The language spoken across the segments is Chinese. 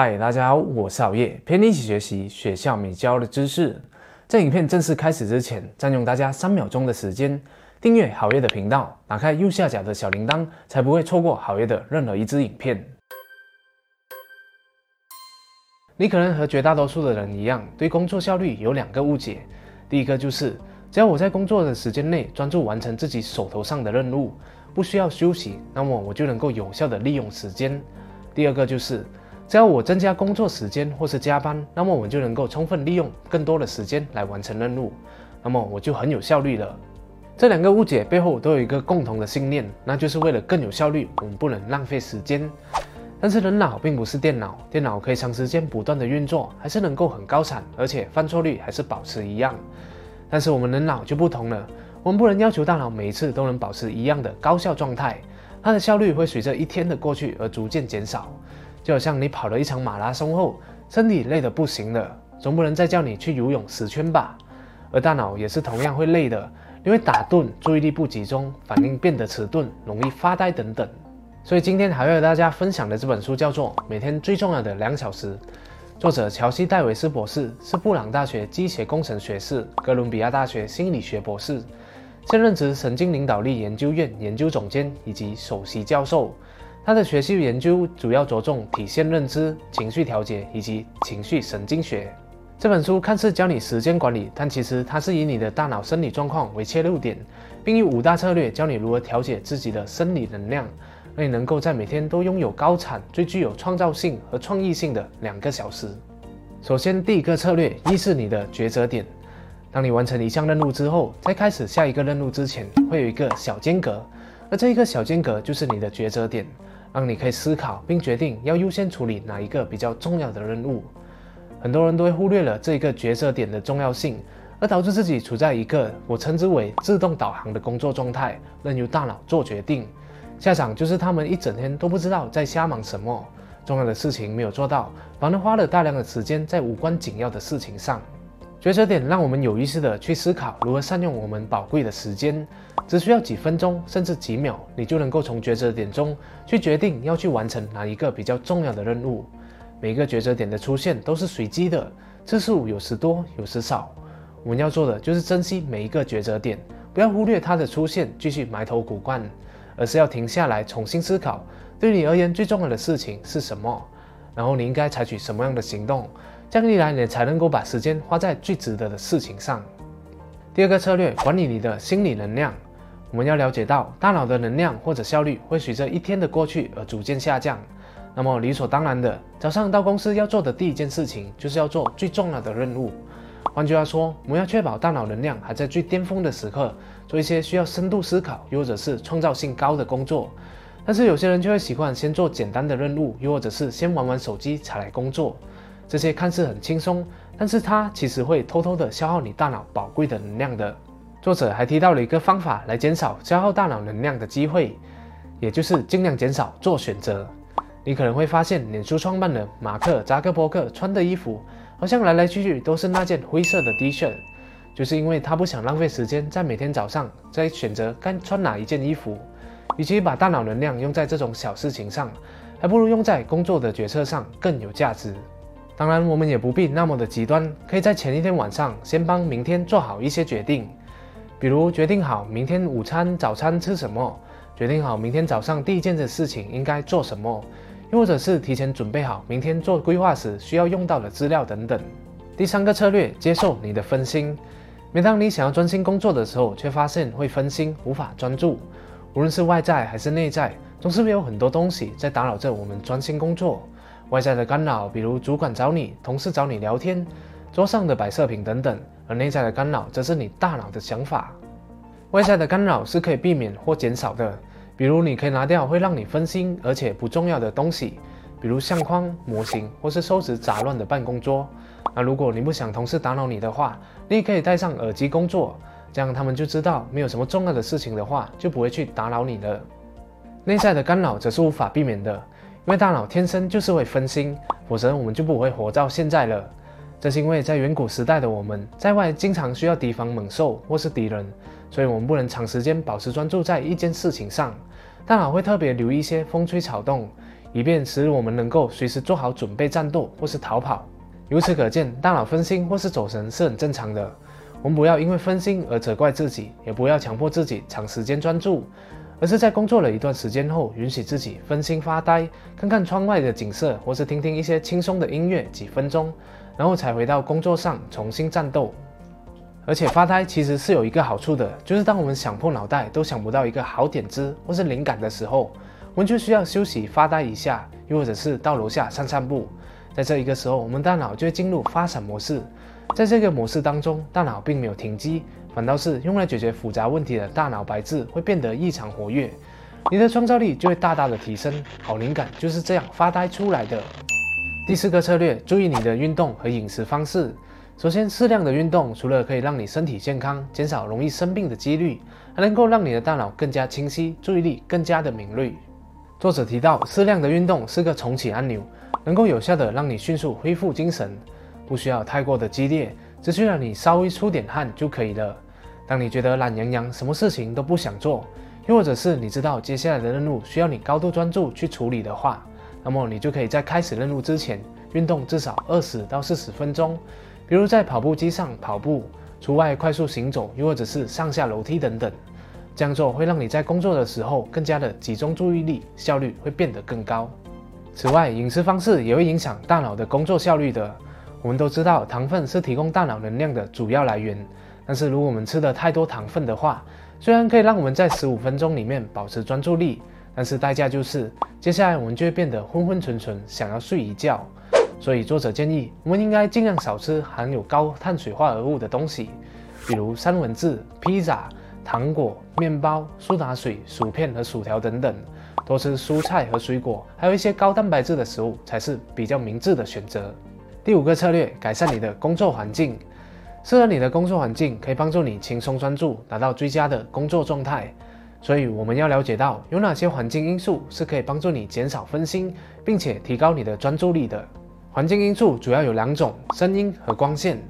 嗨，大家好，我是熬夜，陪你一起学习学校没教的知识。在影片正式开始之前，占用大家三秒钟的时间，订阅好夜的频道，打开右下角的小铃铛，才不会错过好夜的任何一支影片。你可能和绝大多数的人一样，对工作效率有两个误解。第一个就是，只要我在工作的时间内专注完成自己手头上的任务，不需要休息，那么我就能够有效的利用时间。第二个就是。只要我增加工作时间或是加班，那么我就能够充分利用更多的时间来完成任务，那么我就很有效率了。这两个误解背后都有一个共同的信念，那就是为了更有效率，我们不能浪费时间。但是人脑并不是电脑，电脑可以长时间不断的运作，还是能够很高产，而且犯错率还是保持一样。但是我们人脑就不同了，我们不能要求大脑每一次都能保持一样的高效状态，它的效率会随着一天的过去而逐渐减少。就好像你跑了一场马拉松后，身体累得不行了，总不能再叫你去游泳十圈吧？而大脑也是同样会累的，因为打盹、注意力不集中、反应变得迟钝、容易发呆等等。所以今天还要和大家分享的这本书叫做《每天最重要的两小时》，作者乔西·戴维斯博士是布朗大学机械工程学士、哥伦比亚大学心理学博士，现任职神经领导力研究院研究总监以及首席教授。他的学习研究主要着重体现认知、情绪调节以及情绪神经学。这本书看似教你时间管理，但其实它是以你的大脑生理状况为切入点，并以五大策略教你如何调节自己的生理能量，让你能够在每天都拥有高产、最具有创造性和创意性的两个小时。首先，第一个策略意识你的抉择点。当你完成一项任务之后，在开始下一个任务之前，会有一个小间隔，而这一个小间隔就是你的抉择点。让你可以思考并决定要优先处理哪一个比较重要的任务。很多人都会忽略了这一个抉择点的重要性，而导致自己处在一个我称之为自动导航的工作状态，任由大脑做决定。下场就是他们一整天都不知道在瞎忙什么，重要的事情没有做到，反而花了大量的时间在无关紧要的事情上。抉择点让我们有意识的去思考如何善用我们宝贵的时间。只需要几分钟，甚至几秒，你就能够从抉择点中去决定要去完成哪一个比较重要的任务。每个抉择点的出现都是随机的，次数有时多，有时少。我们要做的就是珍惜每一个抉择点，不要忽略它的出现，继续埋头苦干，而是要停下来重新思考，对你而言最重要的事情是什么，然后你应该采取什么样的行动。这样一来，你才能够把时间花在最值得的事情上。第二个策略，管理你的心理能量。我们要了解到，大脑的能量或者效率会随着一天的过去而逐渐下降。那么理所当然的，早上到公司要做的第一件事情，就是要做最重要的任务。换句话说，我们要确保大脑能量还在最巅峰的时刻，做一些需要深度思考又或者是创造性高的工作。但是有些人就会习惯先做简单的任务，又或者是先玩玩手机才来工作。这些看似很轻松，但是它其实会偷偷的消耗你大脑宝贵的能量的。作者还提到了一个方法来减少消耗大脑能量的机会，也就是尽量减少做选择。你可能会发现，脸书创办人马克扎克伯格穿的衣服好像来来去去都是那件灰色的 T 恤，就是因为他不想浪费时间在每天早上在选择该穿哪一件衣服。与其把大脑能量用在这种小事情上，还不如用在工作的决策上更有价值。当然，我们也不必那么的极端，可以在前一天晚上先帮明天做好一些决定。比如决定好明天午餐、早餐吃什么，决定好明天早上第一件的事情应该做什么，又或者是提前准备好明天做规划时需要用到的资料等等。第三个策略，接受你的分心。每当你想要专心工作的时候，却发现会分心，无法专注，无论是外在还是内在，总是会有很多东西在打扰着我们专心工作。外在的干扰，比如主管找你、同事找你聊天、桌上的摆设品等等。而内在的干扰则是你大脑的想法。外在的干扰是可以避免或减少的，比如你可以拿掉会让你分心而且不重要的东西，比如相框、模型或是收拾杂乱的办公桌。那如果你不想同事打扰你的话，你也可以戴上耳机工作，这样他们就知道没有什么重要的事情的话，就不会去打扰你了。内在的干扰则是无法避免的，因为大脑天生就是会分心，否则我们就不会活到现在了。这是因为在远古时代的我们，在外经常需要提防猛兽或是敌人，所以我们不能长时间保持专注在一件事情上。大脑会特别留意一些风吹草动，以便使我们能够随时做好准备战斗或是逃跑。由此可见，大脑分心或是走神是很正常的。我们不要因为分心而责怪自己，也不要强迫自己长时间专注，而是在工作了一段时间后，允许自己分心发呆，看看窗外的景色，或是听听一些轻松的音乐几分钟，然后才回到工作上重新战斗。而且发呆其实是有一个好处的，就是当我们想破脑袋都想不到一个好点子或是灵感的时候，我们就需要休息发呆一下，又或者是到楼下散散步。在这一个时候，我们大脑就会进入发散模式。在这个模式当中，大脑并没有停机，反倒是用来解决复杂问题的大脑白质会变得异常活跃，你的创造力就会大大的提升。好灵感就是这样发呆出来的。第四个策略，注意你的运动和饮食方式。首先，适量的运动除了可以让你身体健康，减少容易生病的几率，还能够让你的大脑更加清晰，注意力更加的敏锐。作者提到，适量的运动是个重启按钮，能够有效的让你迅速恢复精神。不需要太过的激烈，只需要你稍微出点汗就可以了。当你觉得懒洋洋，什么事情都不想做，又或者是你知道接下来的任务需要你高度专注去处理的话，那么你就可以在开始任务之前运动至少二十到四十分钟，比如在跑步机上跑步、出外快速行走，又或者是上下楼梯等等。这样做会让你在工作的时候更加的集中注意力，效率会变得更高。此外，饮食方式也会影响大脑的工作效率的。我们都知道，糖分是提供大脑能量的主要来源。但是，如果我们吃的太多糖分的话，虽然可以让我们在十五分钟里面保持专注力，但是代价就是接下来我们就会变得昏昏沉沉，想要睡一觉。所以，作者建议我们应该尽量少吃含有高碳水化合物的东西，比如三文治、披萨、糖果、面包、苏打水、薯片和薯条等等。多吃蔬菜和水果，还有一些高蛋白质的食物才是比较明智的选择。第五个策略，改善你的工作环境。适合你的工作环境可以帮助你轻松专注，达到最佳的工作状态。所以我们要了解到有哪些环境因素是可以帮助你减少分心，并且提高你的专注力的。环境因素主要有两种：声音和光线。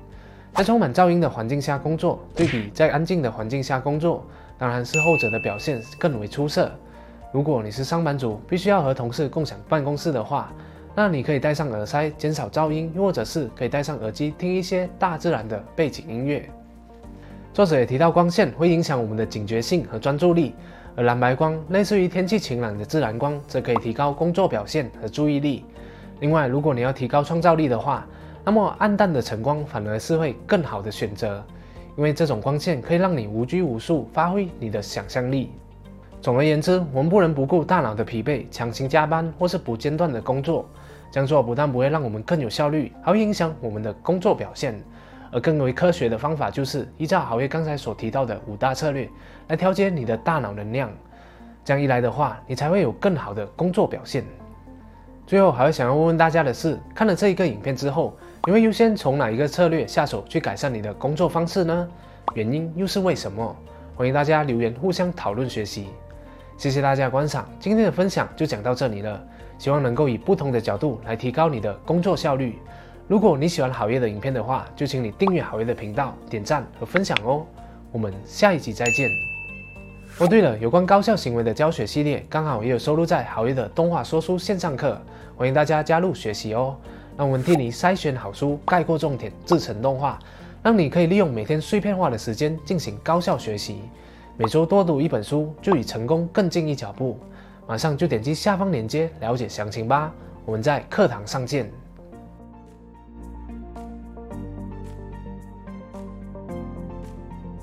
在充满噪音的环境下工作，对比在安静的环境下工作，当然是后者的表现更为出色。如果你是上班族，必须要和同事共享办公室的话，那你可以戴上耳塞，减少噪音，又或者是可以戴上耳机听一些大自然的背景音乐。作者也提到，光线会影响我们的警觉性和专注力，而蓝白光类似于天气晴朗的自然光，则可以提高工作表现和注意力。另外，如果你要提高创造力的话，那么暗淡的晨光反而是会更好的选择，因为这种光线可以让你无拘无束，发挥你的想象力。总而言之，我们不能不顾大脑的疲惫，强行加班或是不间断的工作。这样做不但不会让我们更有效率，还会影响我们的工作表现。而更为科学的方法就是依照好业刚才所提到的五大策略来调节你的大脑能量。这样一来的话，你才会有更好的工作表现。最后，还会想要问问大家的是：看了这一个影片之后，你会优先从哪一个策略下手去改善你的工作方式呢？原因又是为什么？欢迎大家留言互相讨论学习。谢谢大家观赏，今天的分享就讲到这里了。希望能够以不同的角度来提高你的工作效率。如果你喜欢好业的影片的话，就请你订阅好业的频道、点赞和分享哦。我们下一集再见。哦，对了，有关高效行为的教学系列，刚好也有收录在好业的动画说书线上课，欢迎大家加入学习哦。让我们替你筛选好书，概括重点，制成动画，让你可以利用每天碎片化的时间进行高效学习。每周多读一本书，就与成功更近一脚步。马上就点击下方链接了解详情吧，我们在课堂上见。